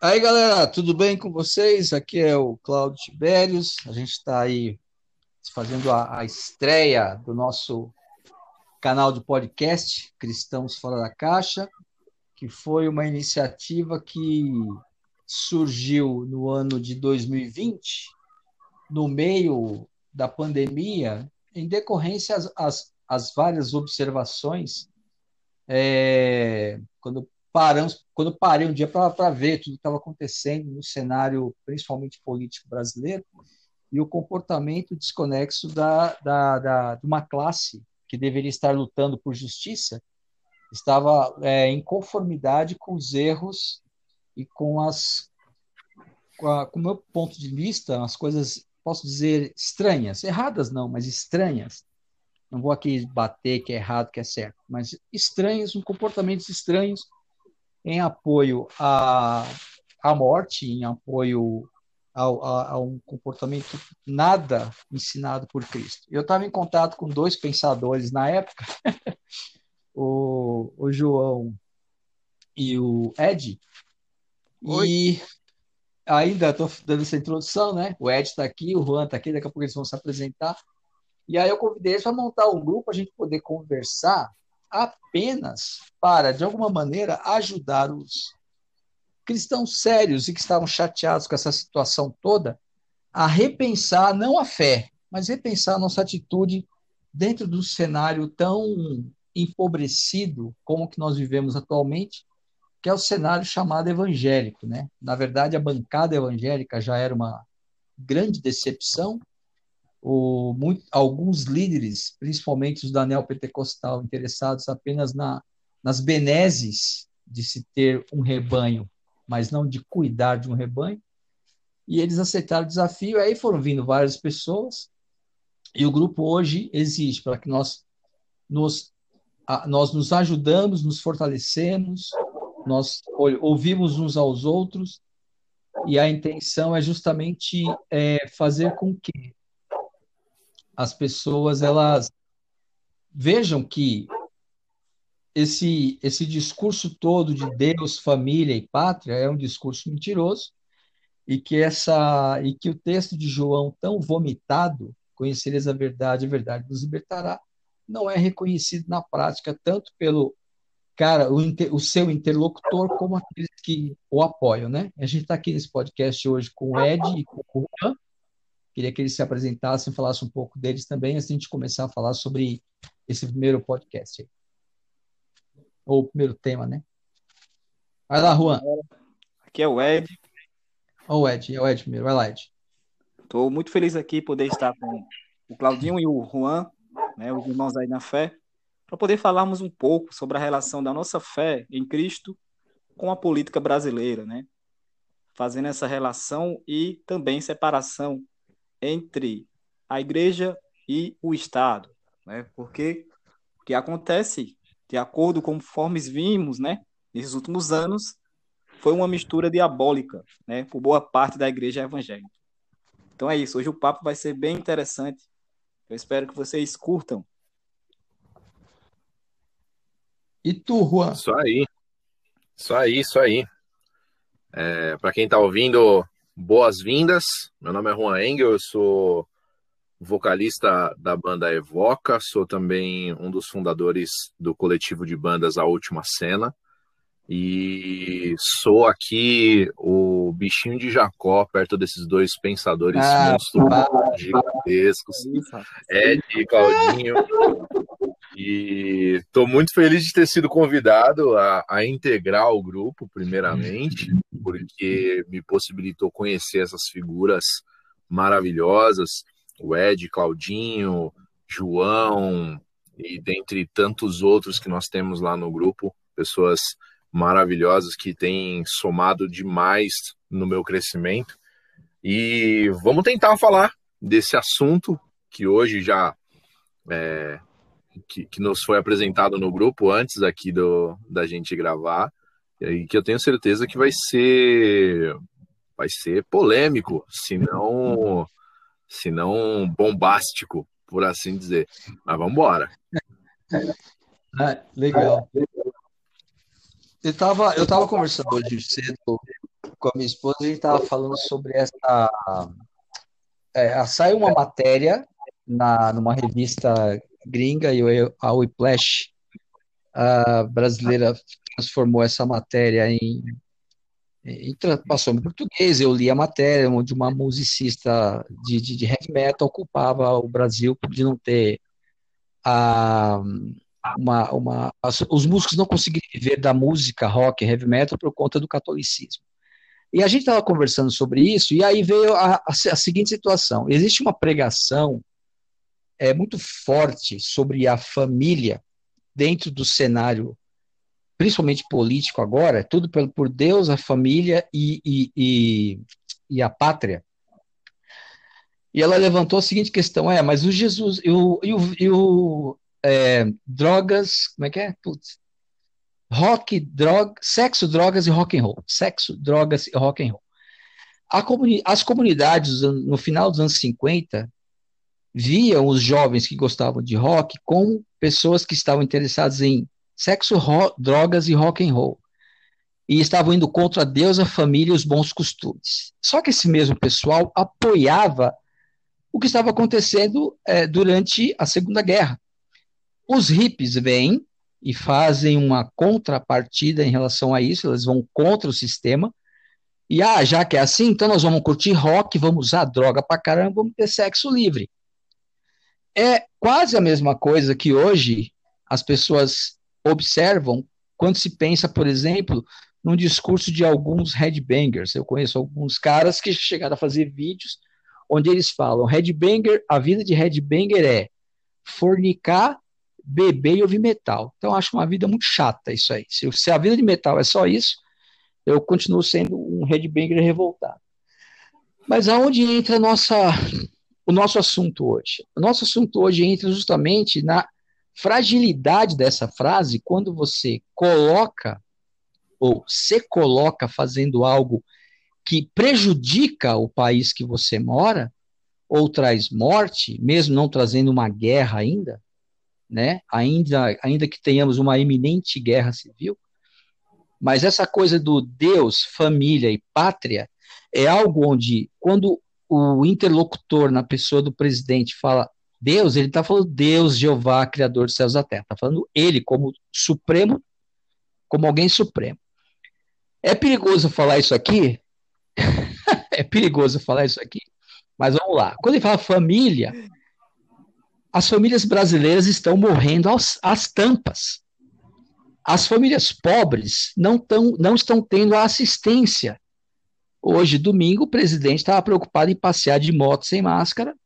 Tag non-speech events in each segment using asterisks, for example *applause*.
Aí, galera, tudo bem com vocês? Aqui é o Cláudio Tibérios. A gente está aí fazendo a, a, estreia do nosso canal de podcast Cristãos Fora da Caixa, que foi uma iniciativa que surgiu no ano de 2020, no meio da pandemia, em decorrência às, às, às várias observações, é, quando paramos, quando parei um dia para ver tudo que estava acontecendo no cenário, principalmente político brasileiro, e o comportamento desconexo da, da, da, de uma classe que deveria estar lutando por justiça, estava é, em conformidade com os erros e com as com, a, com o meu ponto de vista, as coisas, posso dizer, estranhas, erradas não, mas estranhas. Não vou aqui bater que é errado, que é certo, mas estranhos, um comportamentos estranhos em apoio à, à morte, em apoio ao, a, a, um comportamento nada ensinado por Cristo. Eu estava em contato com dois pensadores na época, *laughs* o, o João e o Ed, Oi. e ainda estou dando essa introdução, né? O Ed está aqui, o Juan está aqui, daqui a pouco eles vão se apresentar. E aí eu convidei eles para montar um grupo, a gente poder conversar apenas para, de alguma maneira, ajudar os cristãos sérios e que estavam chateados com essa situação toda a repensar não a fé, mas repensar a nossa atitude dentro do cenário tão empobrecido como o que nós vivemos atualmente, que é o cenário chamado evangélico, né? Na verdade, a bancada evangélica já era uma grande decepção o, muito, alguns líderes, principalmente os da neopentecostal, interessados apenas na, nas benesses de se ter um rebanho, mas não de cuidar de um rebanho, e eles aceitaram o desafio, aí foram vindo várias pessoas, e o grupo hoje existe para que nós nos, a, nós nos ajudamos, nos fortalecemos, nós ouvimos uns aos outros, e a intenção é justamente é, fazer com que as pessoas elas vejam que esse esse discurso todo de Deus, família e pátria é um discurso mentiroso e que essa e que o texto de João tão vomitado, conhecereis a verdade, a verdade nos libertará, não é reconhecido na prática tanto pelo cara, o, inter, o seu interlocutor como aqueles que o apoiam, né? A gente está aqui nesse podcast hoje com o Ed e com o Juan, Queria que eles se apresentassem, falassem um pouco deles também, antes de a gente começar a falar sobre esse primeiro podcast. Aí. Ou o primeiro tema, né? Vai lá, Juan. Aqui é o Ed. Ô, oh, Ed, é o Ed primeiro. Vai lá, Ed. Estou muito feliz aqui poder estar com o Claudinho e o Juan, né, os irmãos aí na fé, para poder falarmos um pouco sobre a relação da nossa fé em Cristo com a política brasileira, né? Fazendo essa relação e também separação entre a igreja e o Estado, né? Porque o que acontece, de acordo com conforme vimos, né, nesses últimos anos, foi uma mistura diabólica, né, por boa parte da igreja evangélica. Então é isso, hoje o papo vai ser bem interessante. Eu espero que vocês curtam. E tu, Juan? Isso aí. Isso aí, isso aí. É, Para quem está ouvindo boas-vindas. Meu nome é Juan Engel, eu sou vocalista da banda Evoca, sou também um dos fundadores do coletivo de bandas A Última Cena. E sou aqui o bichinho de Jacó, perto desses dois pensadores ah, monstruosos, gigantescos, Ed e Claudinho. E estou muito feliz de ter sido convidado a, a, integrar o grupo, primeiramente, porque me possibilitou conhecer essas figuras maravilhosas, o Ed, Claudinho, João, e dentre tantos outros que nós temos lá no grupo, pessoas maravilhosas que têm somado demais no meu crescimento. E vamos tentar falar desse assunto que hoje já é, que, que, nos foi apresentado no grupo antes aqui do, da gente gravar e que eu tenho certeza que vai ser vai ser polêmico, se não se não bombástico, por assim dizer. Mas vamos embora. Ah, legal. Eu estava eu tava conversando hoje cedo com a minha esposa, a gente estava falando sobre essa. É, saiu uma matéria na, numa revista gringa, e a Whiplash a brasileira transformou essa matéria em, em passou em português. Eu li a matéria onde uma musicista de, de, de heavy metal culpava o Brasil de não ter a uma, uma, as, os músicos não conseguiram viver da música rock, heavy metal por conta do catolicismo. E a gente estava conversando sobre isso, e aí veio a, a, a, seguinte situação: existe uma pregação é, muito forte sobre a família dentro do cenário, principalmente político agora, tudo por, Deus, a família e, e, e, e, a pátria. E ela levantou a seguinte questão: é, mas o Jesus o, e o, e o é, drogas, como é que é? Putz. Rock, droga, sexo, drogas e rock and roll. Sexo, drogas e rock and roll. Comuni as comunidades no final dos anos 50 viam os jovens que gostavam de rock como pessoas que estavam interessadas em sexo, drogas e rock and roll. E estavam indo contra Deus, a família e os bons costumes. Só que esse mesmo pessoal apoiava o que estava acontecendo é, durante a Segunda Guerra. Os hippies vêm e fazem uma contrapartida em relação a isso, eles vão contra o sistema. E ah, já que é assim, então nós vamos curtir rock, vamos usar droga pra caramba, vamos ter sexo livre. É quase a mesma coisa que hoje as pessoas observam quando se pensa, por exemplo, num discurso de alguns headbangers. Eu conheço alguns caras que chegaram a fazer vídeos onde eles falam: headbanger, a vida de headbanger é fornicar, beber e ouvir metal. Então, acho uma vida muito chata isso aí. Se, se a vida de metal é só isso, eu continuo sendo um headbanger revoltado. Mas aonde entra nossa, o nosso assunto hoje? O nosso assunto hoje entra justamente na fragilidade dessa frase quando você coloca ou se coloca fazendo algo que prejudica o país que você mora ou traz morte, mesmo não trazendo uma guerra ainda, né? Ainda, ainda que tenhamos uma iminente guerra civil, mas essa coisa do Deus, família e pátria é algo onde, quando o interlocutor na pessoa do presidente fala Deus, ele está falando Deus, Jeová, Criador dos céus e da terra. Está falando ele como supremo, como alguém supremo. É perigoso falar isso aqui? *laughs* é perigoso falar isso aqui? Mas vamos lá. Quando ele fala família, as famílias brasileiras estão morrendo às tampas. As famílias pobres não, tão, não estão tendo a assistência. Hoje, domingo, o presidente estava preocupado em passear de moto sem máscara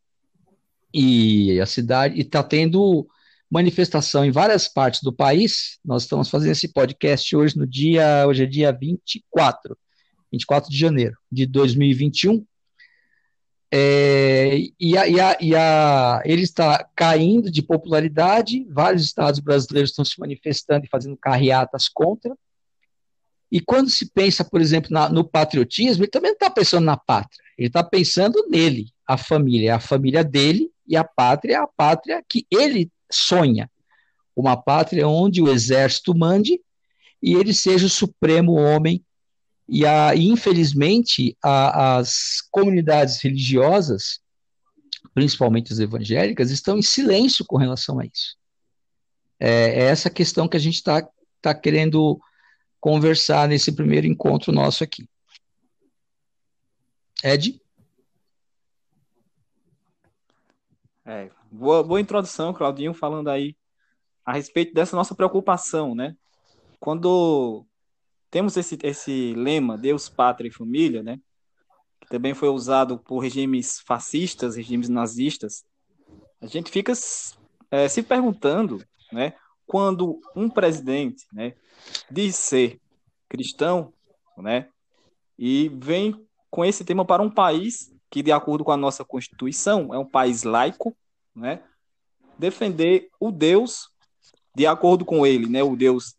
e a cidade está tendo manifestação em várias partes do país. Nós estamos fazendo esse podcast hoje no dia, hoje é dia 24, 24 de janeiro de 2021. É, e, a, e, a, e a, ele está caindo de popularidade, vários estados brasileiros estão se manifestando e fazendo carreatas contra. E quando se pensa, por exemplo, na, no patriotismo, ele também não está pensando na pátria, ele está pensando nele, a família, é a família dele, e a pátria é a pátria que ele sonha. Uma pátria onde o exército mande e ele seja o supremo homem e, a, infelizmente, a, as comunidades religiosas, principalmente as evangélicas, estão em silêncio com relação a isso. É, é essa questão que a gente está tá querendo conversar nesse primeiro encontro nosso aqui. Ed? É, boa, boa introdução, Claudinho, falando aí a respeito dessa nossa preocupação, né? Quando temos esse, esse lema, Deus, Pátria e Família, né? Que também foi usado por regimes fascistas, regimes nazistas. A gente fica é, se perguntando, né? Quando um presidente, né, diz ser cristão, né? E vem com esse tema para um país que, de acordo com a nossa Constituição, é um país laico, né? Defender o Deus, de acordo com ele, né? O Deus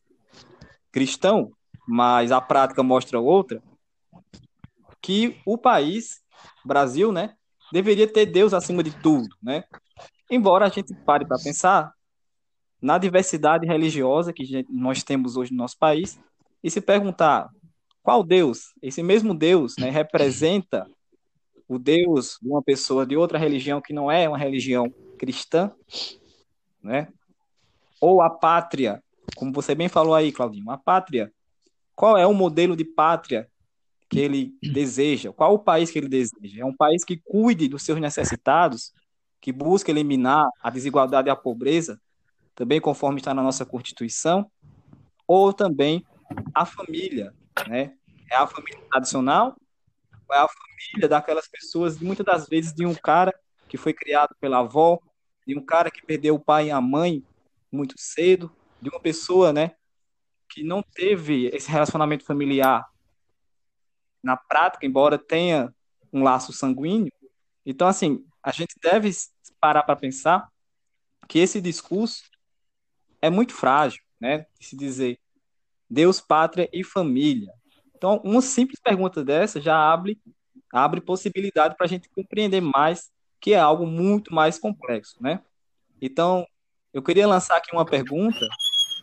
cristão, mas a prática mostra outra, que o país, Brasil, né, deveria ter Deus acima de tudo, né? Embora a gente pare para pensar na diversidade religiosa que nós temos hoje no nosso país e se perguntar qual Deus? Esse mesmo Deus né, representa o Deus de uma pessoa de outra religião que não é uma religião cristã, né? Ou a pátria, como você bem falou aí, Claudinho, a pátria. Qual é o modelo de pátria que ele deseja? Qual o país que ele deseja? É um país que cuide dos seus necessitados, que busca eliminar a desigualdade e a pobreza, também conforme está na nossa Constituição, ou também a família, né? É a família tradicional, é a família daquelas pessoas, muitas das vezes de um cara que foi criado pela avó, de um cara que perdeu o pai e a mãe muito cedo, de uma pessoa, né, que não teve esse relacionamento familiar na prática, embora tenha um laço sanguíneo. Então, assim, a gente deve parar para pensar que esse discurso é muito frágil, né? De se dizer Deus, pátria e família. Então, uma simples pergunta dessa já abre, abre possibilidade para a gente compreender mais que é algo muito mais complexo, né? Então, eu queria lançar aqui uma pergunta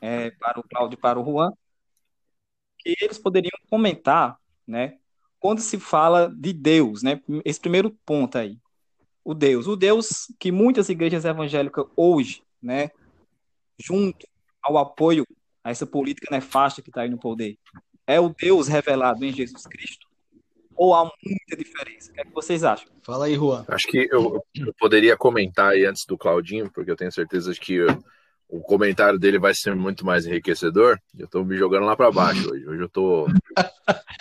é, para o Cláudio e para o Juan, que eles poderiam comentar, né? Quando se fala de Deus, né? Esse primeiro ponto aí, o Deus, o Deus que muitas igrejas evangélicas hoje, né, junto ao apoio a essa política nefasta que está aí no poder, é o Deus revelado em Jesus Cristo? Ou há muita diferença? O que, é que vocês acham? Fala aí, Juan. Acho que eu, eu poderia comentar aí antes do Claudinho, porque eu tenho certeza de que eu, o comentário dele vai ser muito mais enriquecedor. Eu estou me jogando lá para baixo hoje. Hoje eu tô.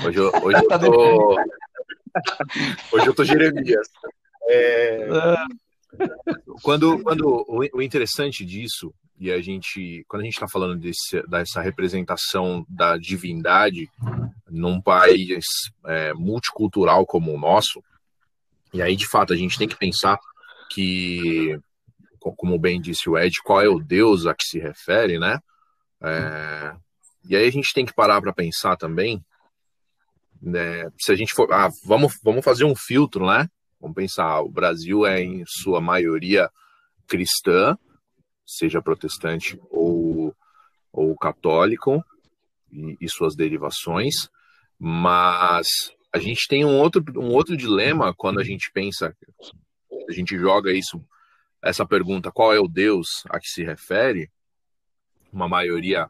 Hoje eu, hoje eu *laughs* tá tô. Hoje eu tô Jeremias. É... Quando, quando o interessante disso e a gente, quando a gente está falando desse, dessa representação da divindade num país é, multicultural como o nosso, e aí de fato a gente tem que pensar que, como bem disse o Ed, qual é o Deus a que se refere, né? É, e aí a gente tem que parar para pensar também, né, se a gente for, ah, vamos, vamos fazer um filtro, né? Vamos pensar, o Brasil é em sua maioria cristã, seja protestante ou, ou católico, e, e suas derivações, mas a gente tem um outro, um outro dilema quando a gente pensa, a gente joga isso, essa pergunta, qual é o Deus a que se refere? Uma maioria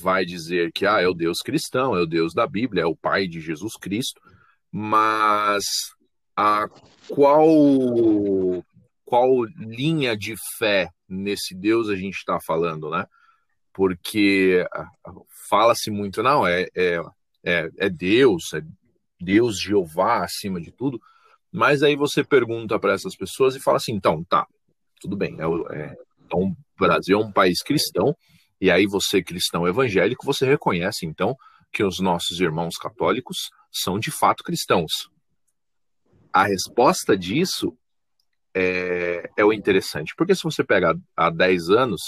vai dizer que ah, é o Deus cristão, é o Deus da Bíblia, é o Pai de Jesus Cristo, mas a qual qual linha de fé nesse Deus a gente está falando, né? Porque ah, fala-se muito, não, é, é, é, é Deus, é Deus Jeová acima de tudo, mas aí você pergunta para essas pessoas e fala assim, então, tá, tudo bem, é, é, então o Brasil é um país cristão, e aí você, cristão evangélico, você reconhece, então, que os nossos irmãos católicos são de fato cristãos. A resposta disso é, é o interessante. Porque se você pega há 10 anos,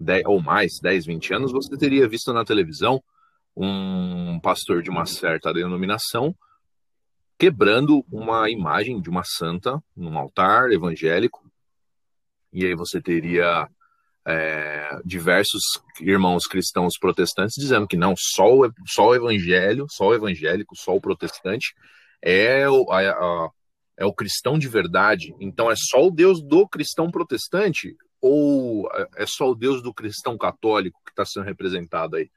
10, ou mais, 10, 20 anos, você teria visto na televisão um pastor de uma certa denominação quebrando uma imagem de uma santa num altar evangélico. E aí você teria é, diversos irmãos cristãos protestantes dizendo que não, só o, só o evangelho, só o evangélico, só o protestante é o, a, a, é o cristão de verdade, então é só o Deus do cristão protestante ou é só o Deus do cristão católico que está sendo representado aí?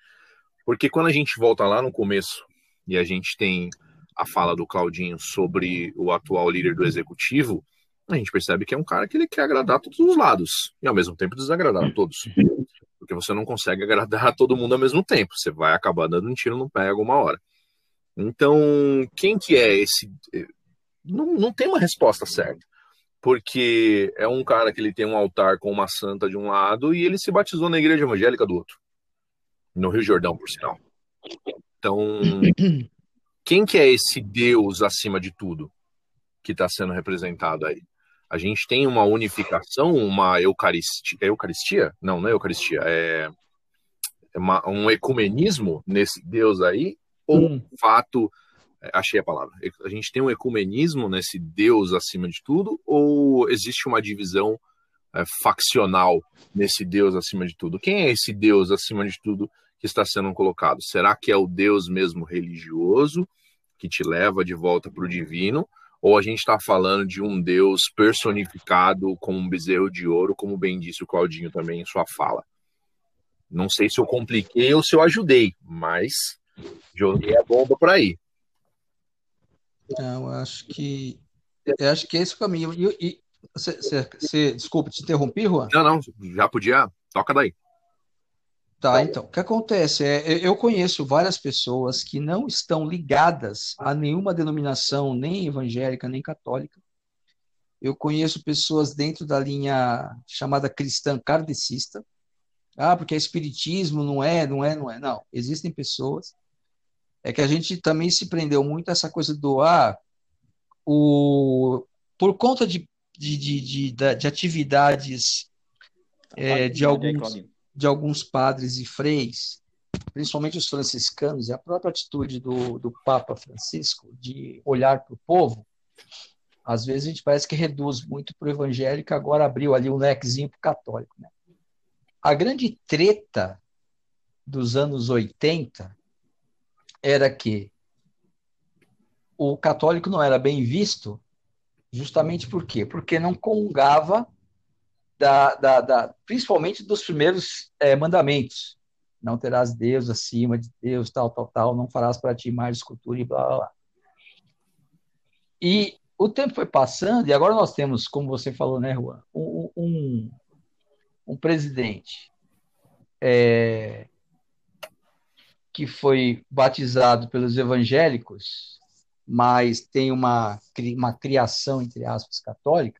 Porque quando a gente volta lá no começo e a gente tem a fala do Claudinho sobre o atual líder do executivo, a gente percebe que é um cara que ele quer agradar todos os lados e ao mesmo tempo desagradar a todos. Porque você não consegue agradar *laughs* a todo mundo ao mesmo tempo, você vai acabar dando um tiro no pé alguma hora. Então, quem que é esse não, não tem uma resposta certa. Porque é um cara que ele tem um altar com uma santa de um lado e ele se batizou na igreja evangélica do outro. No Rio Jordão, por sinal. Então, *coughs* quem que é esse Deus acima de tudo que está sendo representado aí? A gente tem uma unificação, uma eucaristia, é eucaristia? Não, não é eucaristia, é, é uma, um ecumenismo nesse Deus aí, ou um fato é, achei a palavra. A gente tem um ecumenismo nesse Deus acima de tudo, ou existe uma divisão é, faccional nesse Deus acima de tudo? Quem é esse Deus acima de tudo que está sendo colocado? Será que é o Deus mesmo religioso que te leva de volta para o divino? Ou a gente está falando de um Deus personificado como um bezerro de ouro, como bem disse o Claudinho também em sua fala? Não sei se eu compliquei ou se eu ajudei, mas joguei a bomba por aí. Não, eu acho que eu acho que é esse o caminho. E, e você, você, desculpa, te interrompi, Juan? Não, não, já podia. Toca daí. Tá, então, o que acontece é, eu conheço várias pessoas que não estão ligadas a nenhuma denominação, nem evangélica, nem católica. Eu conheço pessoas dentro da linha chamada cristã kardecista. Ah, porque é espiritismo, não é, não é, não é. Não, existem pessoas. É que a gente também se prendeu muito a essa coisa do, ah, o, por conta de, de, de, de, de atividades é, de alguns de alguns padres e freis, principalmente os franciscanos, e a própria atitude do, do Papa Francisco de olhar para o povo, às vezes a gente parece que reduz muito para o evangélico, agora abriu ali um lequezinho para o católico. Né? A grande treta dos anos 80 era que o católico não era bem visto, justamente por quê? Porque não comungava da, da, da, principalmente dos primeiros é, mandamentos. Não terás Deus acima de Deus, tal, tal, tal, não farás para ti mais escultura e blá, blá, blá. E o tempo foi passando, e agora nós temos, como você falou, né, Juan, um, um, um presidente é, que foi batizado pelos evangélicos, mas tem uma, uma criação, entre aspas, católica,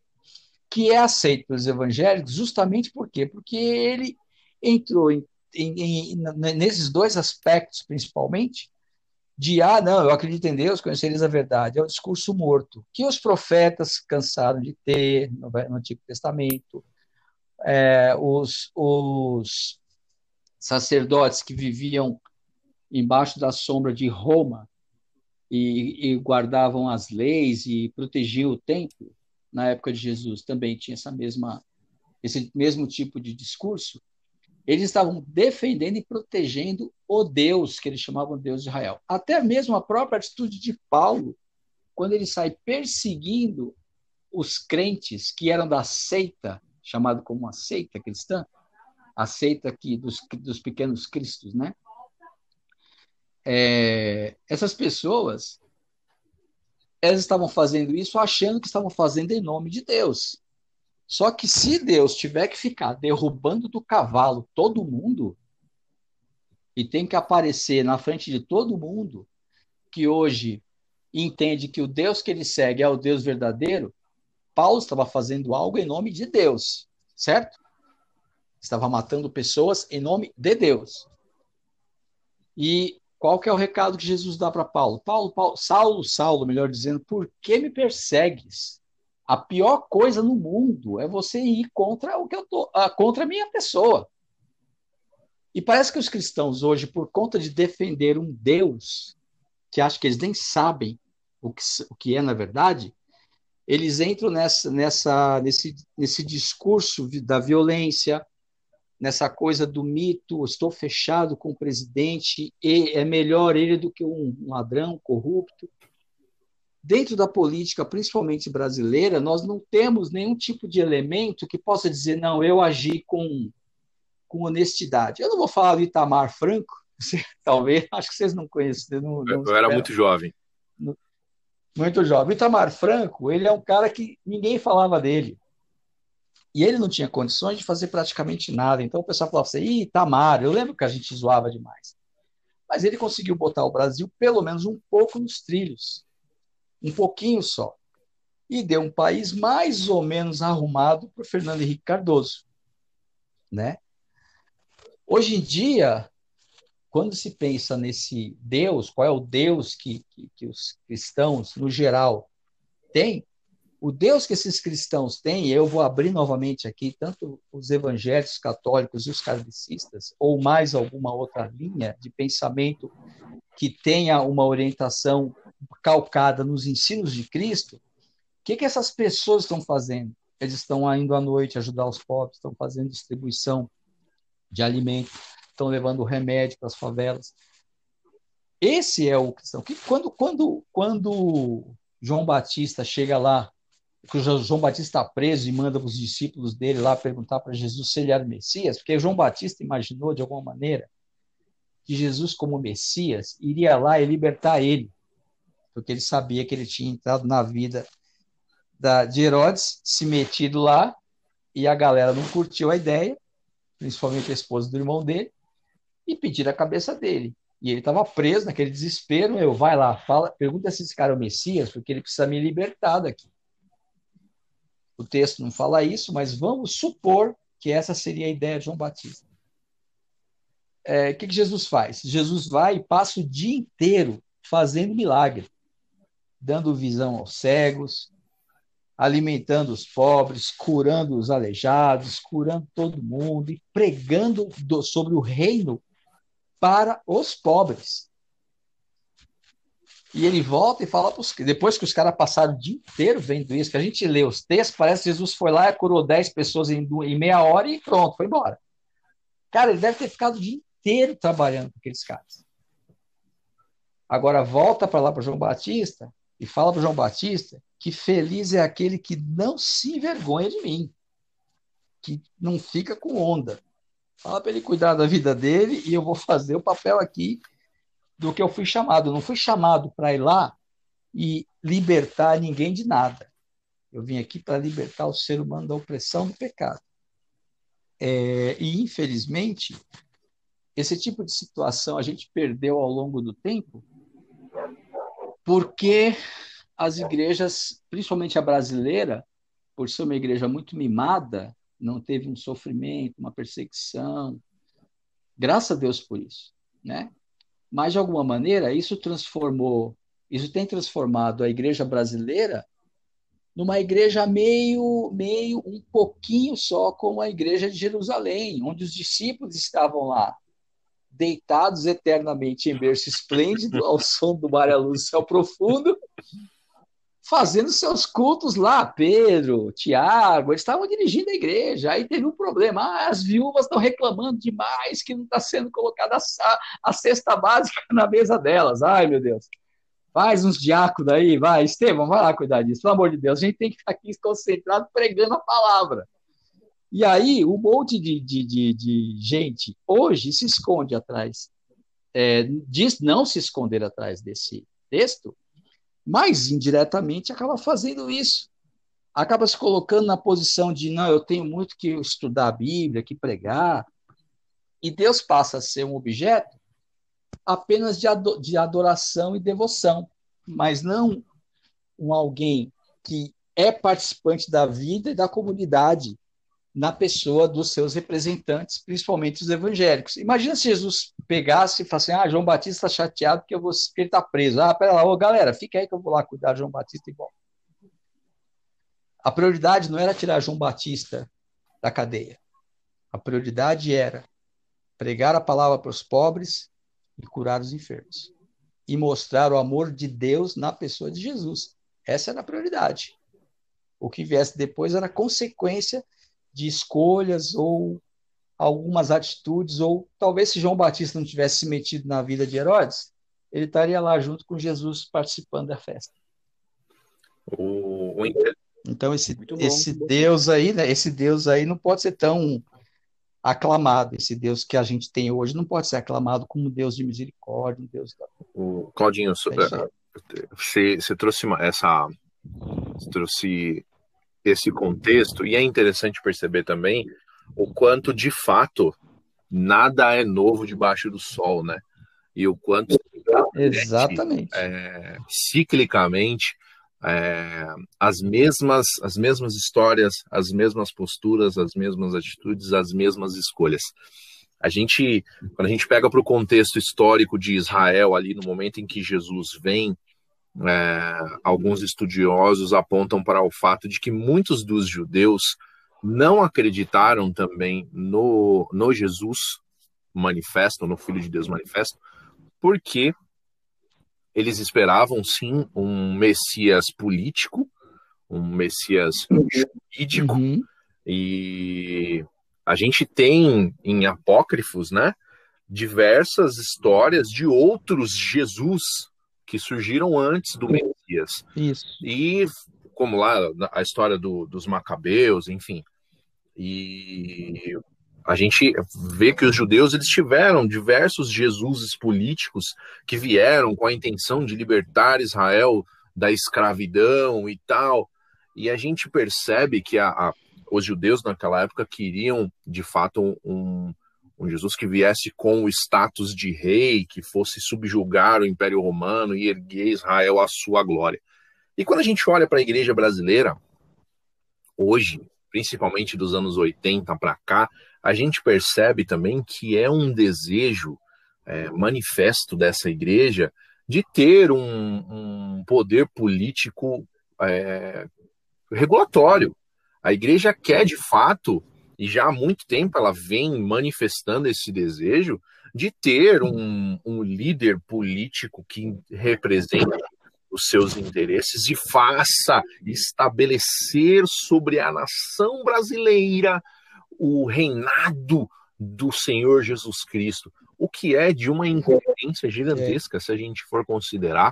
que é aceito pelos evangélicos justamente por quê? Porque ele entrou em, em, em, nesses dois aspectos, principalmente, de, ah, não, eu acredito em Deus, conhecereis a verdade, é o discurso morto, que os profetas cansaram de ter no, no Antigo Testamento, é, os, os sacerdotes que viviam embaixo da sombra de Roma e, e guardavam as leis e protegiam o templo, na época de Jesus também tinha essa mesma, esse mesmo tipo de discurso, eles estavam defendendo e protegendo o Deus que eles chamavam Deus de Israel. Até mesmo a própria atitude de Paulo, quando ele sai perseguindo os crentes que eram da seita, chamado como uma seita cristã, a seita aqui dos, dos pequenos cristos, né? É, essas pessoas elas estavam fazendo isso achando que estavam fazendo em nome de Deus. Só que se Deus tiver que ficar derrubando do cavalo todo mundo, e tem que aparecer na frente de todo mundo, que hoje entende que o Deus que ele segue é o Deus verdadeiro, Paulo estava fazendo algo em nome de Deus, certo? Estava matando pessoas em nome de Deus. E qual que é o recado que Jesus dá para Paulo? Paulo? Paulo? Saulo, Saulo, melhor dizendo, por que me persegues? A pior coisa no mundo é você ir contra o que eu tô, uh, contra a minha pessoa. E parece que os cristãos hoje, por conta de defender um Deus que acho que eles nem sabem o que, o que é na verdade, eles entram nessa, nessa, nesse, nesse discurso da violência, nessa coisa do mito, estou fechado com o presidente, e é melhor ele do que um ladrão corrupto. Dentro da política, principalmente brasileira, nós não temos nenhum tipo de elemento que possa dizer, não, eu agi com, com honestidade. Eu não vou falar do Itamar Franco, *laughs* talvez, acho que vocês não conhecem. Não, não eu era muito jovem. Muito jovem. O Itamar Franco, ele é um cara que ninguém falava dele. E ele não tinha condições de fazer praticamente nada. Então o pessoal falava assim: ih, Tamar, eu lembro que a gente zoava demais. Mas ele conseguiu botar o Brasil pelo menos um pouco nos trilhos. Um pouquinho só. E deu um país mais ou menos arrumado para o Fernando Henrique Cardoso. Né? Hoje em dia, quando se pensa nesse Deus, qual é o Deus que, que, que os cristãos, no geral, têm, o Deus que esses cristãos têm, eu vou abrir novamente aqui, tanto os evangélicos católicos e os kardecistas, ou mais alguma outra linha de pensamento que tenha uma orientação calcada nos ensinos de Cristo, o que, que essas pessoas estão fazendo? Eles estão indo à noite ajudar os pobres, estão fazendo distribuição de alimentos, estão levando remédio para as favelas. Esse é o cristão. Que quando, quando, quando João Batista chega lá, que o João Batista está preso e manda os discípulos dele lá perguntar para Jesus se ele era o Messias, porque João Batista imaginou de alguma maneira que Jesus, como Messias, iria lá e libertar ele, porque ele sabia que ele tinha entrado na vida da, de Herodes, se metido lá, e a galera não curtiu a ideia, principalmente a esposa do irmão dele, e pediram a cabeça dele. E ele estava preso naquele desespero. Eu, vai lá, fala, pergunta se esse cara é o Messias, porque ele precisa me libertar daqui. O texto não fala isso, mas vamos supor que essa seria a ideia de João Batista. É, o que, que Jesus faz? Jesus vai e passa o dia inteiro fazendo milagre, dando visão aos cegos, alimentando os pobres, curando os aleijados, curando todo mundo e pregando do, sobre o reino para os pobres. E ele volta e fala para os. Depois que os caras passaram o dia inteiro vendo isso, que a gente lê os textos, parece que Jesus foi lá e curou 10 pessoas em, em meia hora e pronto, foi embora. Cara, ele deve ter ficado o dia inteiro trabalhando com aqueles caras. Agora volta para lá para João Batista e fala para João Batista que feliz é aquele que não se envergonha de mim, que não fica com onda. Fala para ele cuidar da vida dele e eu vou fazer o papel aqui do que eu fui chamado. Eu não fui chamado para ir lá e libertar ninguém de nada. Eu vim aqui para libertar o ser humano da opressão do pecado. É, e, infelizmente, esse tipo de situação a gente perdeu ao longo do tempo, porque as igrejas, principalmente a brasileira, por ser uma igreja muito mimada, não teve um sofrimento, uma perseguição. Graças a Deus por isso, né? Mas de alguma maneira isso transformou, isso tem transformado a igreja brasileira numa igreja meio, meio um pouquinho só como a igreja de Jerusalém, onde os discípulos estavam lá, deitados eternamente em berço esplêndido, ao som do mar e à luz céu profundo, fazendo seus cultos lá. Pedro, Tiago, eles estavam dirigindo a igreja. Aí teve um problema. Ah, as viúvas estão reclamando demais que não está sendo colocada a, a cesta básica *laughs* na mesa delas. Ai, meu Deus. Faz uns diáconos aí, vai. Estevão, vai lá cuidar disso. Pelo amor de Deus, a gente tem que ficar aqui concentrado pregando a palavra. E aí, um monte de, de, de, de gente hoje se esconde atrás, é, diz não se esconder atrás desse texto, mas indiretamente acaba fazendo isso. Acaba se colocando na posição de, não, eu tenho muito que estudar a Bíblia, que pregar, e Deus passa a ser um objeto apenas de adoração e devoção, mas não um alguém que é participante da vida e da comunidade na pessoa dos seus representantes, principalmente os evangélicos. Imagina se Jesus pegasse e falasse, ah, João Batista está chateado porque, vou, porque ele está preso. Ah, pera lá, ô, galera, fica aí que eu vou lá cuidar de João Batista volto. A prioridade não era tirar João Batista da cadeia. A prioridade era pregar a palavra para os pobres e curar os enfermos. E mostrar o amor de Deus na pessoa de Jesus. Essa era a prioridade. O que viesse depois era consequência de escolhas ou algumas atitudes, ou talvez se João Batista não tivesse se metido na vida de Herodes, ele estaria lá junto com Jesus participando da festa. O. Então esse, esse Deus aí, né, esse Deus aí não pode ser tão aclamado. Esse Deus que a gente tem hoje não pode ser aclamado como Deus de misericórdia, um Deus da... O Claudinho, é você, você trouxe uma, essa você trouxe esse contexto, e é interessante perceber também o quanto, de fato, nada é novo debaixo do sol, né? E o quanto. Exatamente. É, ciclicamente, é, as, mesmas, as mesmas histórias, as mesmas posturas, as mesmas atitudes, as mesmas escolhas. A gente, quando a gente pega para o contexto histórico de Israel, ali no momento em que Jesus vem é, alguns estudiosos apontam para o fato de que muitos dos judeus não acreditaram também no, no Jesus manifesto, no Filho de Deus manifesto, porque eles esperavam sim um Messias político, um Messias jurídico, uhum. e a gente tem em apócrifos, né, diversas histórias de outros Jesus que surgiram antes do Messias. Isso. E como lá a história do, dos Macabeus, enfim. E a gente vê que os judeus eles tiveram diversos Jesuses políticos que vieram com a intenção de libertar Israel da escravidão e tal. E a gente percebe que a, a, os judeus naquela época queriam, de fato, um, um Jesus que viesse com o status de rei, que fosse subjugar o Império Romano e erguer Israel à sua glória. E quando a gente olha para a igreja brasileira, hoje, principalmente dos anos 80 para cá, a gente percebe também que é um desejo é, manifesto dessa igreja de ter um, um poder político é, regulatório. A igreja quer, de fato, e já há muito tempo ela vem manifestando esse desejo de ter um, um líder político que represente os seus interesses e faça estabelecer sobre a nação brasileira o reinado do Senhor Jesus Cristo, o que é de uma incoerência gigantesca se a gente for considerar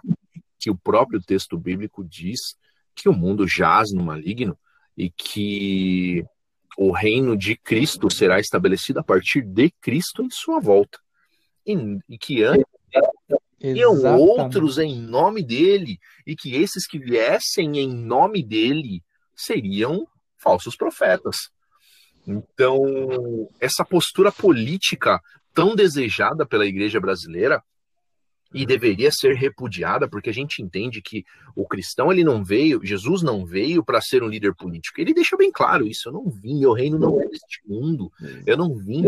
que o próprio texto bíblico diz que o mundo jaz no maligno e que o reino de Cristo será estabelecido a partir de Cristo em sua volta. E, e que antes iam outros em nome dele, e que esses que viessem em nome dele seriam falsos profetas. Então, essa postura política tão desejada pela igreja brasileira e deveria ser repudiada, porque a gente entende que o cristão ele não veio, Jesus não veio para ser um líder político. Ele deixa bem claro isso. Eu não vim, meu reino não é deste mundo. Eu não vim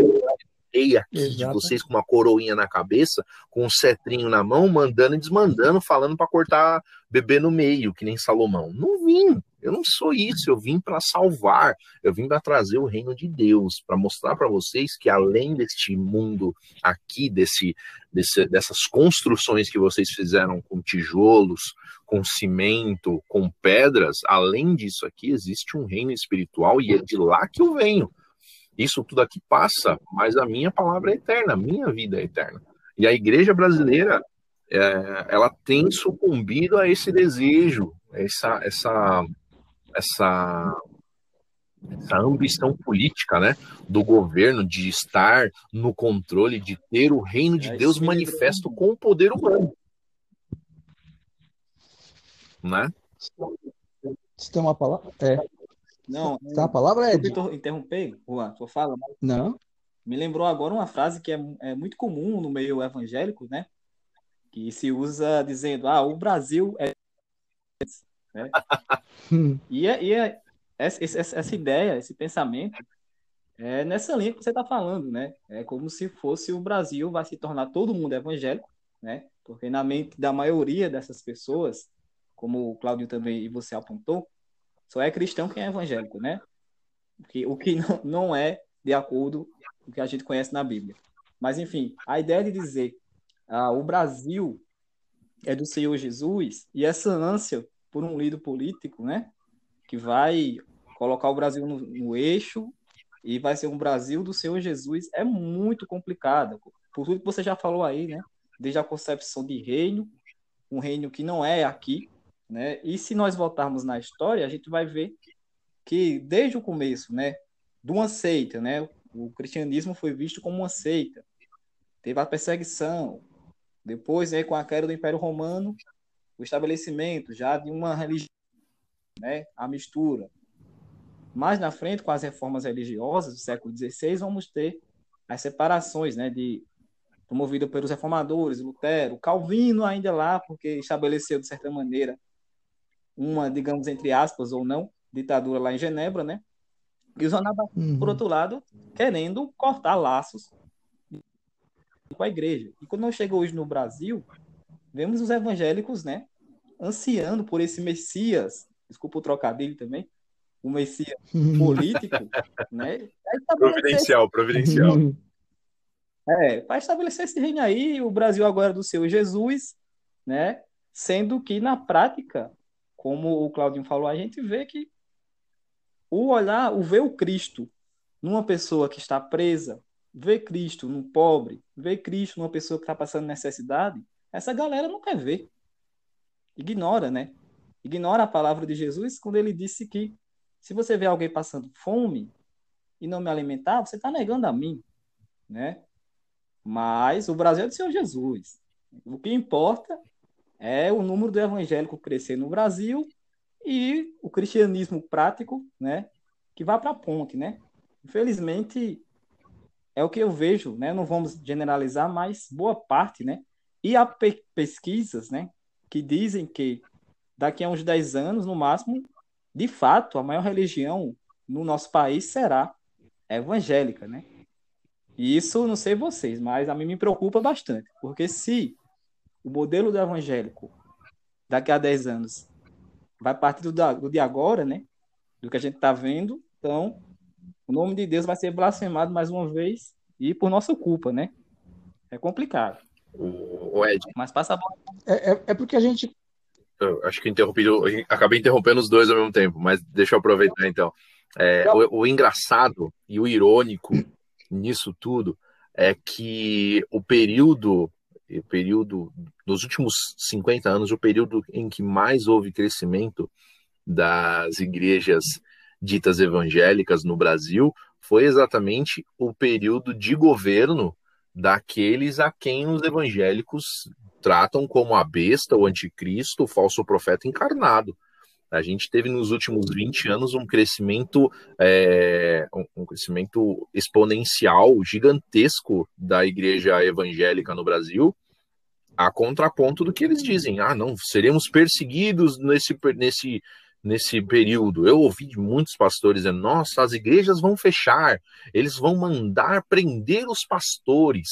rei aqui de vocês com uma coroinha na cabeça, com um cetrinho na mão, mandando e desmandando, falando para cortar bebê no meio, que nem Salomão. Não vim. Eu não sou isso, eu vim para salvar, eu vim para trazer o reino de Deus, para mostrar para vocês que além deste mundo aqui, desse, desse, dessas construções que vocês fizeram com tijolos, com cimento, com pedras, além disso aqui existe um reino espiritual e é de lá que eu venho. Isso tudo aqui passa, mas a minha palavra é eterna, a minha vida é eterna. E a igreja brasileira, é, ela tem sucumbido a esse desejo, essa, essa, essa, essa ambição política, né, do governo de estar no controle, de ter o reino de é, Deus manifesto com o poder humano, né? Você tem uma palavra? É. Não. Tá a palavra, Ed? Eu interromper, Juan, tu fala. Não. Me lembrou agora uma frase que é, é muito comum no meio evangélico, né? Que se usa dizendo, ah, o Brasil é... Né? *laughs* e é, e é essa, essa, ideia, esse pensamento, é nessa linha que você está falando, né? É como se fosse o Brasil vai se tornar todo mundo evangélico, né? Porque na mente da maioria dessas pessoas, como o Cláudio também e você apontou, só é cristão quem é evangélico, né? O que, o que não, não é de acordo com o que a gente conhece na Bíblia. Mas, enfim, a ideia de dizer ah, o Brasil é do Senhor Jesus e essa ânsia por um líder político, né? Que vai colocar o Brasil no, no eixo e vai ser um Brasil do Senhor Jesus é muito complicada. Por tudo que você já falou aí, né? Desde a concepção de reino, um reino que não é aqui, né? E se nós voltarmos na história, a gente vai ver que desde o começo, né, de uma seita, né, o cristianismo foi visto como uma seita. Teve a perseguição, depois, né, com a queda do Império Romano, o estabelecimento já de uma religião, né, a mistura. Mais na frente, com as reformas religiosas do século XVI, vamos ter as separações, né, de promovido pelos reformadores, Lutero, Calvino ainda lá, porque estabeleceu de certa maneira uma, digamos, entre aspas ou não, ditadura lá em Genebra, né? E os anabaptistas, uhum. por outro lado, querendo cortar laços com a igreja. E quando nós chegamos hoje no Brasil, vemos os evangélicos, né, ansiando por esse Messias, desculpa o trocadilho também, o Messias político, *laughs* né? Providencial, providencial. É, para estabelecer esse reino aí, o Brasil agora é do seu Jesus, né? Sendo que na prática como o Claudinho falou, a gente vê que o olhar, o ver o Cristo numa pessoa que está presa, vê Cristo num pobre, vê Cristo numa pessoa que está passando necessidade, essa galera não quer ver. Ignora, né? Ignora a palavra de Jesus quando ele disse que se você vê alguém passando fome e não me alimentar, você está negando a mim, né? Mas o Brasil é do Senhor Jesus. O que importa é o número do evangélico crescer no Brasil e o cristianismo prático, né, que vai para a ponte, né? Infelizmente é o que eu vejo, né? Não vamos generalizar, mas boa parte, né? E há pe pesquisas, né, que dizem que daqui a uns 10 anos, no máximo, de fato, a maior religião no nosso país será evangélica, né? E isso, não sei vocês, mas a mim me preocupa bastante, porque se o modelo do evangélico daqui a 10 anos vai partir do, do de agora, né? Do que a gente está vendo, então o nome de Deus vai ser blasfemado mais uma vez e por nossa culpa, né? É complicado. O, o Ed. Mas passa a bola. É, é, é porque a gente eu acho que interrompi, acabei interrompendo os dois ao mesmo tempo, mas deixa eu aproveitar então. É, o, o, engraçado e o irônico nisso tudo é que o período, o período nos últimos 50 anos, o período em que mais houve crescimento das igrejas ditas evangélicas no Brasil foi exatamente o período de governo daqueles a quem os evangélicos tratam como a besta, o anticristo, o falso profeta encarnado. A gente teve nos últimos 20 anos um crescimento, é, um, crescimento exponencial, gigantesco da igreja evangélica no Brasil, a contraponto do que eles dizem. Ah, não, seremos perseguidos nesse, nesse, nesse período. Eu ouvi de muitos pastores dizendo: nossa, as igrejas vão fechar, eles vão mandar prender os pastores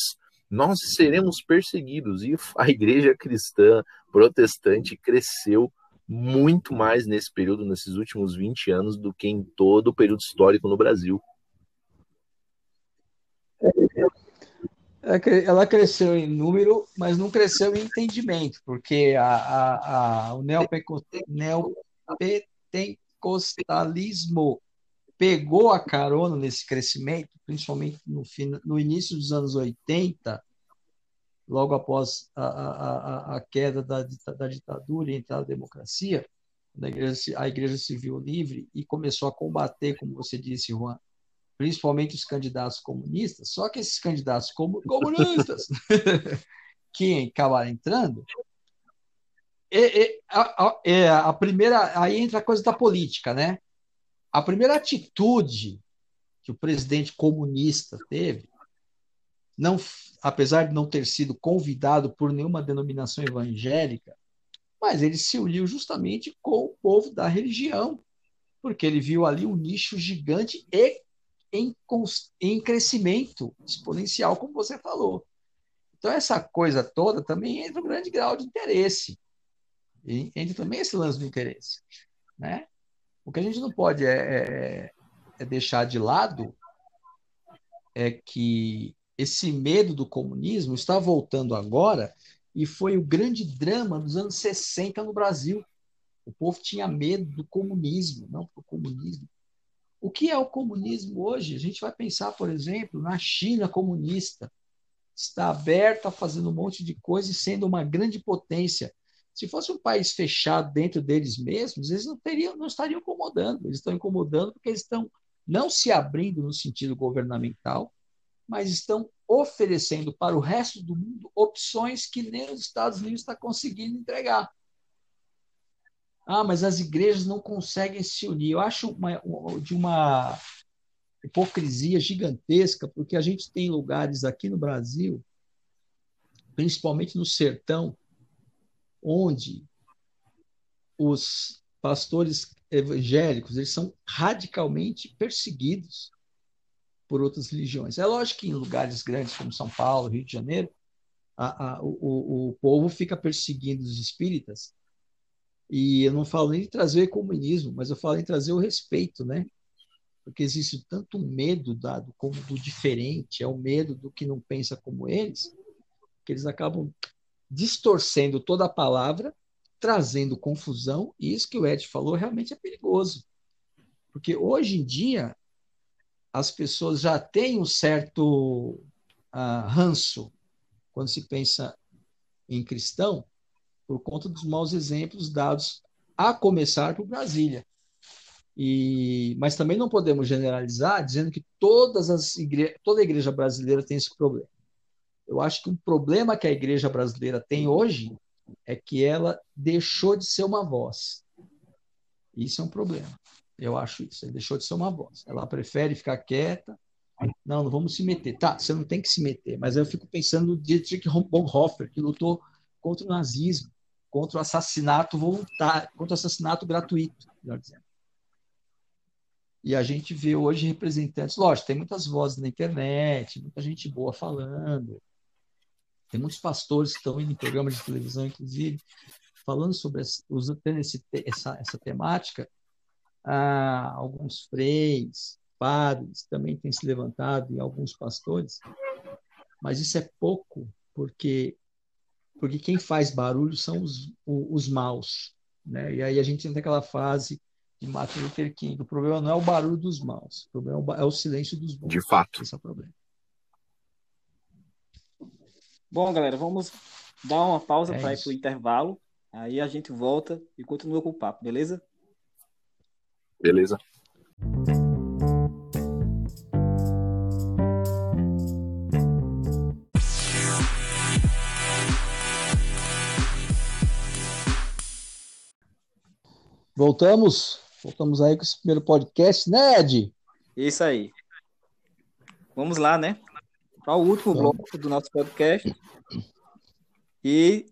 nós seremos perseguidos. E a igreja cristã protestante cresceu muito mais nesse período, nesses últimos 20 anos, do que em todo o período histórico no Brasil. Ela cresceu em número, mas não cresceu em entendimento, porque a, a, a o neopentecostalismo pegou a carona nesse crescimento, principalmente no, no início dos anos 80, logo após a, a, a queda da, da, ditadura e a entrada da democracia, a igreja, a igreja civil livre e começou a combater, como você disse, Juan, principalmente os candidatos comunistas, só que esses candidatos *laughs* comunistas *laughs* que acabaram entrando, é, é, a, é, a primeira, aí entra a coisa da política, né? A primeira atitude que o presidente comunista teve, não, apesar de não ter sido convidado por nenhuma denominação evangélica, mas ele se uniu justamente com o povo da religião, porque ele viu ali um nicho gigante e em, em crescimento exponencial, como você falou. Então, essa coisa toda também entra um grande grau de interesse. E entra também esse lance do interesse. Né? O que a gente não pode é, é, é deixar de lado é que esse medo do comunismo está voltando agora e foi o grande drama dos anos 60 no Brasil. O povo tinha medo do comunismo, não do comunismo. O que é o comunismo hoje? A gente vai pensar, por exemplo, na China comunista. Está aberta, fazendo um monte de coisa e sendo uma grande potência. Se fosse um país fechado dentro deles mesmos, eles não, teriam, não estariam incomodando. Eles estão incomodando porque eles estão não se abrindo no sentido governamental, mas estão oferecendo para o resto do mundo opções que nem os Estados Unidos está conseguindo entregar. Ah, mas as igrejas não conseguem se unir. Eu acho uma, de uma hipocrisia gigantesca, porque a gente tem lugares aqui no Brasil, principalmente no sertão, onde os pastores evangélicos eles são radicalmente perseguidos por outras religiões. É lógico que em lugares grandes como São Paulo, Rio de Janeiro, a, a, o, o povo fica perseguindo os espíritas. E eu não falo nem de trazer comunismo, mas eu falo em trazer o respeito, né? Porque existe tanto medo dado como do diferente, é o medo do que não pensa como eles, que eles acabam distorcendo toda a palavra, trazendo confusão, e isso que o Ed falou realmente é perigoso. Porque hoje em dia, as pessoas já têm um certo uh, ranço quando se pensa em cristão, por conta dos maus exemplos dados, a começar por Brasília. E, mas também não podemos generalizar dizendo que todas as igre... toda a igreja brasileira tem esse problema. Eu acho que um problema que a igreja brasileira tem hoje é que ela deixou de ser uma voz. Isso é um problema. Eu acho isso. Ela deixou de ser uma voz. Ela prefere ficar quieta. Não, não vamos se meter. Tá, você não tem que se meter. Mas eu fico pensando no Dietrich Bonhoeffer, que lutou contra o nazismo, contra o assassinato voluntário, contra o assassinato gratuito, melhor dizendo. E a gente vê hoje representantes, lógico, tem muitas vozes na internet, muita gente boa falando, tem muitos pastores que estão indo em programas de televisão, inclusive, falando sobre usando esse, essa, essa temática. Ah, alguns freis, padres também têm se levantado e alguns pastores, mas isso é pouco, porque porque quem faz barulho são os, os maus. Né? E aí a gente entra naquela fase de Martin Luther King. O problema não é o barulho dos maus, o problema é o silêncio dos bons. De fato. Esse é o problema. Bom, galera, vamos dar uma pausa é para ir para o intervalo. Aí a gente volta e continua com o papo, beleza? Beleza. Voltamos? Voltamos aí com esse primeiro podcast, né, Ed? Isso aí. Vamos lá, né? Para o último bloco do nosso podcast. E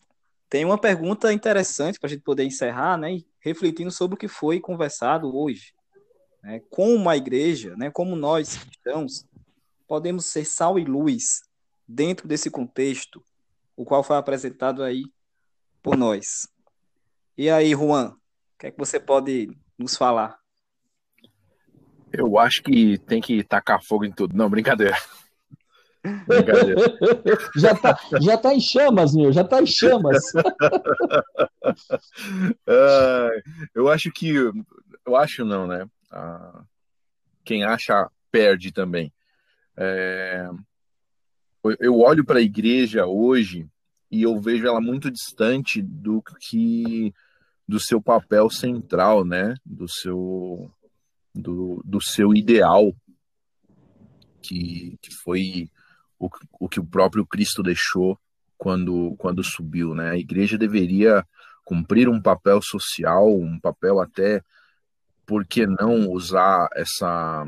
tem uma pergunta interessante para a gente poder encerrar, né? Refletindo sobre o que foi conversado hoje. Né? Como a igreja, né? como nós cristãos, podemos ser sal e luz dentro desse contexto, o qual foi apresentado aí por nós. E aí, Juan, o que é que você pode nos falar? Eu acho que tem que tacar fogo em tudo. Não, brincadeira. *laughs* já, tá, já tá em chamas, meu, já tá em chamas. uh, *laughs* eu acho que. Eu acho não, né? Uh, quem acha, perde também. É, eu olho para a igreja hoje e eu vejo ela muito distante do que do seu papel central, né? Do seu, do, do seu ideal, que, que foi o, o que o próprio Cristo deixou quando, quando subiu, né? A igreja deveria cumprir um papel social, um papel até, por que não usar essa,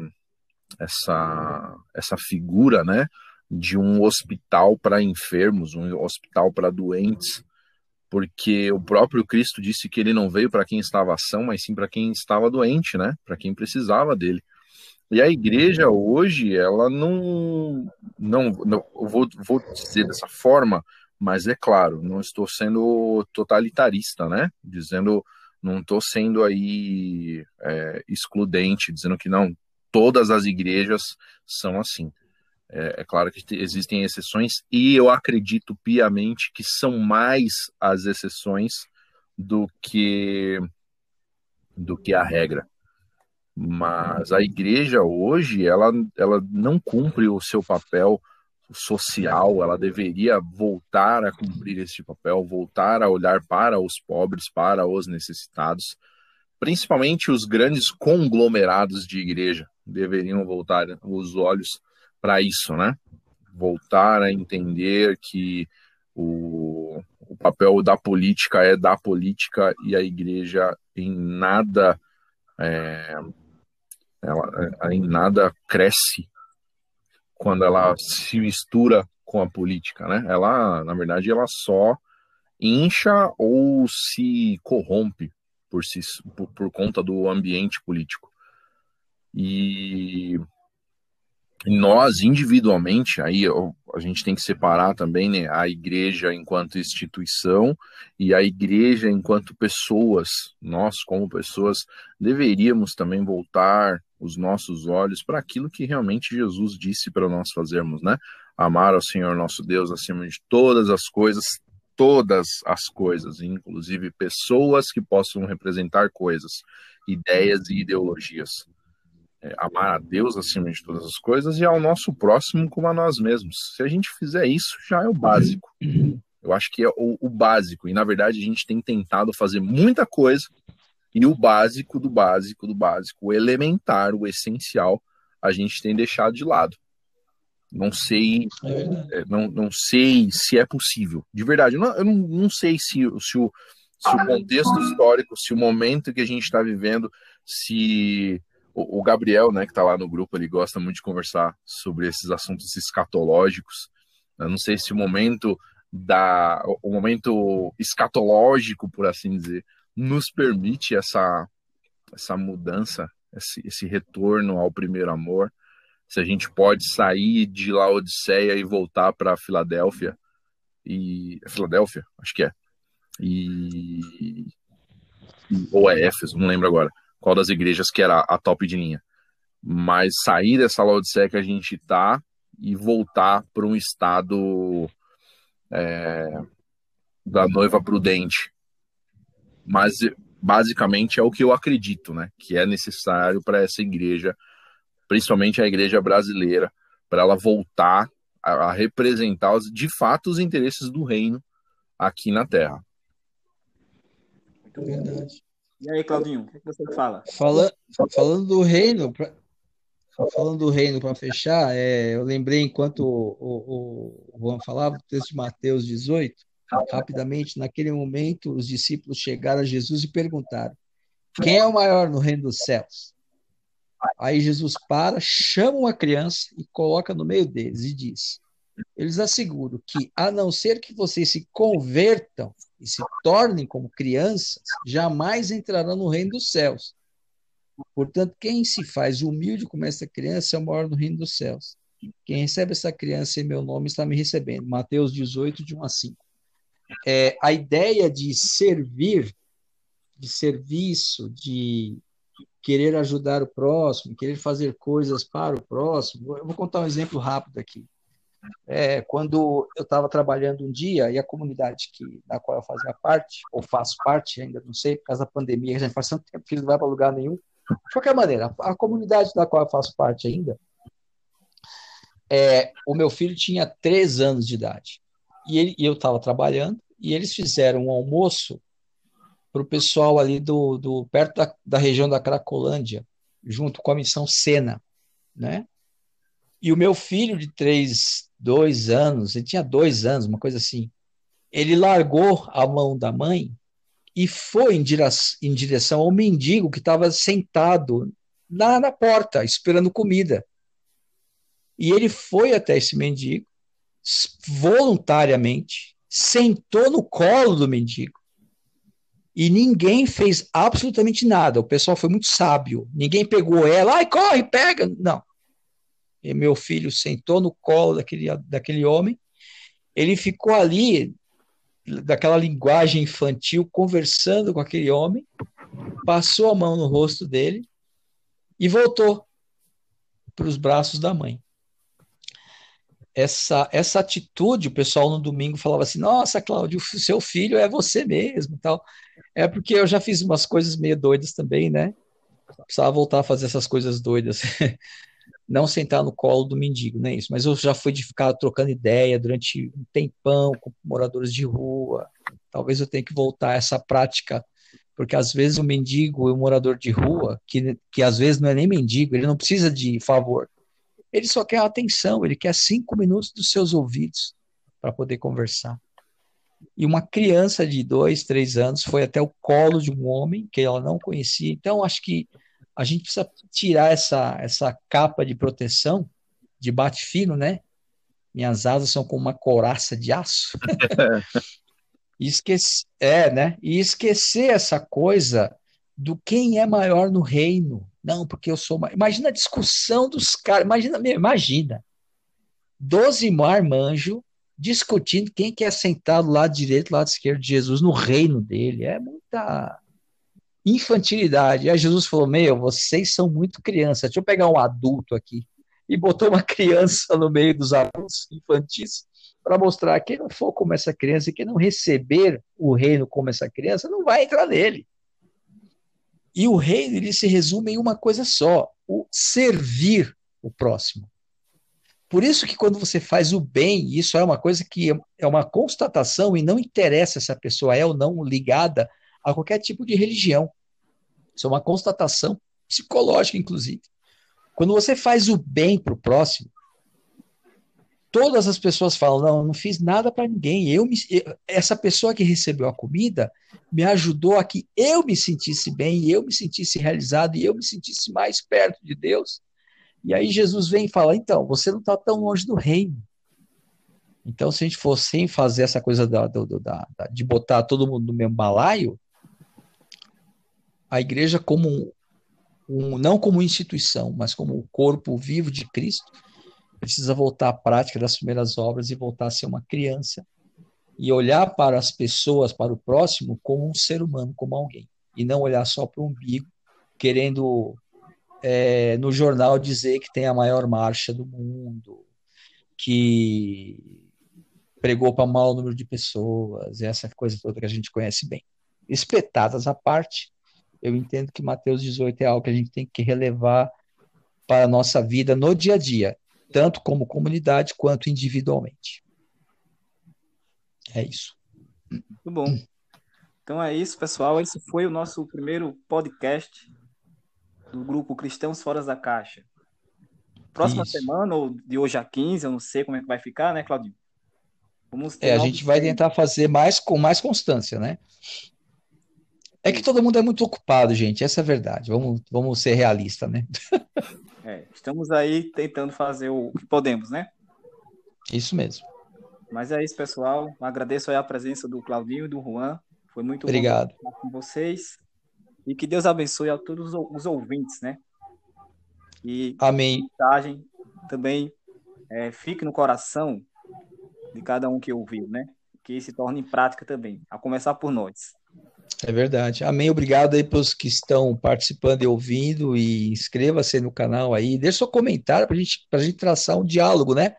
essa, essa figura, né? De um hospital para enfermos, um hospital para doentes, porque o próprio Cristo disse que ele não veio para quem estava ação, mas sim para quem estava doente, né? Para quem precisava dele. E a igreja hoje, ela não, não, não vou, vou dizer dessa forma, mas é claro, não estou sendo totalitarista, né? Dizendo, não estou sendo aí é, excludente, dizendo que não, todas as igrejas são assim. É, é, claro que existem exceções e eu acredito piamente que são mais as exceções do que do que a regra. Mas a igreja hoje ela, ela não cumpre o seu papel social, ela deveria voltar a cumprir esse papel, voltar a olhar para os pobres, para os necessitados, principalmente os grandes conglomerados de igreja deveriam voltar os olhos para isso, né? Voltar a entender que o, o papel da política é da política e a igreja em nada é, ela, em nada cresce quando ela se mistura com a política, né? Ela, na verdade, ela só incha ou se corrompe por, si, por, por conta do ambiente político. E nós individualmente, aí a gente tem que separar também né, a igreja enquanto instituição e a igreja enquanto pessoas. Nós, como pessoas, deveríamos também voltar os nossos olhos para aquilo que realmente Jesus disse para nós fazermos, né? Amar ao Senhor nosso Deus acima de todas as coisas, todas as coisas, inclusive pessoas que possam representar coisas, ideias e ideologias. é, amar a Deus acima de todas as coisas e ao nosso próximo como a nós mesmos. Se a gente fizer isso, já é o básico. Eu acho que é o, o básico. E na verdade a gente tem tentado fazer muita coisa e o básico do básico do básico, o elementar, o essencial, a gente tem deixado de lado. Não sei, é, é não, não sei se é possível. De verdade, eu não, eu não, não sei se, se, o, se o contexto histórico, se o momento que a gente está vivendo, se o, o, Gabriel, né, que está lá no grupo, ele gosta muito de conversar sobre esses assuntos escatológicos. Eu não sei se o momento da, o momento escatológico, por assim dizer, nos permite essa, essa mudança, esse, esse retorno ao primeiro amor. Se a gente pode sair de Laodiceia e voltar para Filadélfia e é Filadélfia, acho que é. E ou é Éfeso, não lembro agora qual das igrejas que era a top de linha. Mas sair dessa Laodiceia que a gente tá e voltar para um estado é, da noiva prudente, mas basicamente é o que eu acredito, né? Que é necessário para essa igreja, principalmente a igreja brasileira, para ela voltar a, a representar de fato os interesses do reino aqui na Terra. Verdade. E aí, Claudinho, o que você fala? Fala, falando do reino, pra, falando do reino para fechar, é, eu lembrei enquanto o, o, o Juan falava, o texto de Mateus 18, Rapidamente, naquele momento, os discípulos chegaram a Jesus e perguntaram: Quem é o maior no reino dos céus? Aí Jesus para, chama uma criança e coloca no meio deles e diz: Eles asseguram que, a não ser que vocês se convertam e se tornem como crianças, jamais entrarão no reino dos céus. Portanto, quem se faz humilde como essa criança é o maior no reino dos céus. Quem recebe essa criança em meu nome está me recebendo. Mateus 18, de 1 a 5 é, a ideia de servir, de serviço, de querer ajudar o próximo, querer fazer coisas para o próximo. Eu vou contar um exemplo rápido aqui. É, quando eu estava trabalhando um dia e a comunidade que, da qual eu fazia parte, ou faço parte ainda, não sei, por causa da pandemia, a gente faz tanto tempo que não vai para lugar nenhum. De qualquer maneira, a, a comunidade da qual eu faço parte ainda, é, o meu filho tinha três anos de idade e, ele, e eu estava trabalhando, e eles fizeram um almoço para o pessoal ali do, do perto da, da região da Cracolândia, junto com a missão Sena, né? E o meu filho de três, dois anos, ele tinha dois anos, uma coisa assim, ele largou a mão da mãe e foi em direção, em direção ao mendigo que estava sentado lá na porta, esperando comida. E ele foi até esse mendigo, voluntariamente, sentou no colo do mendigo. E ninguém fez absolutamente nada. O pessoal foi muito sábio. Ninguém pegou ela, ai, corre, pega. Não. E meu filho sentou no colo daquele, daquele homem. Ele ficou ali, daquela linguagem infantil, conversando com aquele homem, passou a mão no rosto dele e voltou para os braços da mãe essa, essa atitude, o pessoal no domingo falava assim: Nossa, Cláudio, seu filho é você mesmo. tal. É porque eu já fiz umas coisas meio doidas também, né? Precisava voltar a fazer essas coisas doidas. *laughs* Não sentar no colo do mendigo, não é isso. Mas eu já fui de ficar trocando ideia durante um tempão com moradores de rua. Talvez eu tenha que voltar a essa prática, porque às vezes o mendigo e o morador de rua, que, que às vezes não é nem mendigo, ele não precisa de favor ele só quer atenção, ele quer cinco minutos dos seus ouvidos para poder conversar. E uma criança de dois, três anos foi até o colo de um homem que ela não conhecia. Então, acho que a gente precisa tirar essa, essa capa de proteção, de bate fino, né? Minhas asas são como uma coraça de aço. *laughs* e esquecer, é, né? E esquecer essa coisa do quem é maior no reino, não, porque eu sou. Imagina a discussão dos caras. Imagina, imagina. Doze marmanjos discutindo quem quer sentar do lado direito, do lado esquerdo de Jesus no reino dele. É muita infantilidade. Aí Jesus falou: Meu, vocês são muito crianças. Deixa eu pegar um adulto aqui. E botou uma *laughs* criança no meio dos adultos infantis para mostrar que quem não for como essa criança, quem não receber o reino como essa criança, não vai entrar nele. E o reino ele se resume em uma coisa só: o servir o próximo. Por isso que quando você faz o bem, isso é uma coisa que é uma constatação e não interessa se a pessoa é ou não ligada a qualquer tipo de religião. Isso é uma constatação psicológica, inclusive. Quando você faz o bem para o próximo, todas as pessoas falam: não, não fiz nada para ninguém. Eu me, essa pessoa que recebeu a comida me ajudou a que eu me sentisse bem, eu me sentisse realizado e eu me sentisse mais perto de Deus. E aí Jesus vem e fala: então, você não está tão longe do reino. Então, se a gente for sem fazer essa coisa da, da, da, de botar todo mundo no mesmo balaio, a igreja como um, um, não como instituição, mas como o corpo vivo de Cristo, precisa voltar à prática das primeiras obras e voltar a ser uma criança e olhar para as pessoas, para o próximo, como um ser humano, como alguém, e não olhar só para o umbigo, querendo é, no jornal dizer que tem a maior marcha do mundo, que pregou para maior número de pessoas, essa coisa toda que a gente conhece bem. Espetadas à parte, eu entendo que Mateus 18 é algo que a gente tem que relevar para a nossa vida no dia a dia tanto como comunidade quanto individualmente. É isso. Muito bom. Então é isso, pessoal. Esse foi o nosso primeiro podcast do grupo Cristãos Fora da Caixa. Próxima isso. semana, ou de hoje a 15, eu não sei como é que vai ficar, né, Claudinho? Vamos é, a gente vai tentar fazer mais com mais constância, né? É que todo mundo é muito ocupado, gente. Essa é a verdade. Vamos, vamos ser realistas, né? *laughs* É, estamos aí tentando fazer o que podemos, né? Isso mesmo. Mas é isso, pessoal. Agradeço a presença do Claudinho e do Juan. Foi muito Obrigado. bom estar com vocês. E que Deus abençoe a todos os ouvintes, né? E Amém. a mensagem também é, fique no coração de cada um que ouviu, né? Que se torne em prática também, a começar por nós. É verdade. Amém. Obrigado aí para os que estão participando e ouvindo. E inscreva-se no canal aí. Deixe seu comentário para gente, a gente traçar um diálogo, né?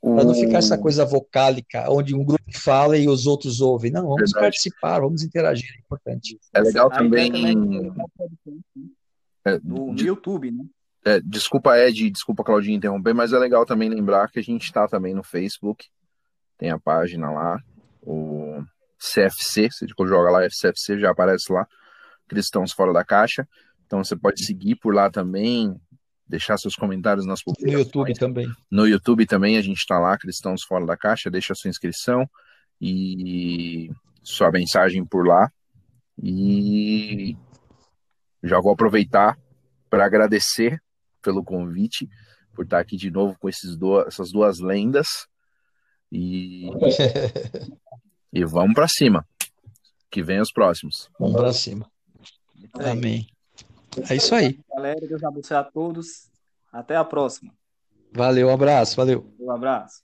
Para não ficar essa coisa vocálica, onde um grupo fala e os outros ouvem. Não, vamos verdade. participar, vamos interagir, é importante. É legal também. É, no, no YouTube, né? É, desculpa, Ed, desculpa, Claudinho, interromper, mas é legal também lembrar que a gente está também no Facebook, tem a página lá, o CFC, você joga lá CFC, já aparece lá, Cristãos Fora da Caixa. Então você pode seguir por lá também, deixar seus comentários nas publicações. No YouTube também. No YouTube também a gente está lá, Cristãos Fora da Caixa, deixa sua inscrição e sua mensagem por lá. E já vou aproveitar para agradecer pelo convite, por estar aqui de novo com esses do, essas duas lendas. E *laughs* E vamos para cima. Que vem os próximos. Vamos para cima. Amém. É isso aí. Galera, Deus abençoe a todos. Até a próxima. Valeu, um abraço, valeu. Um abraço.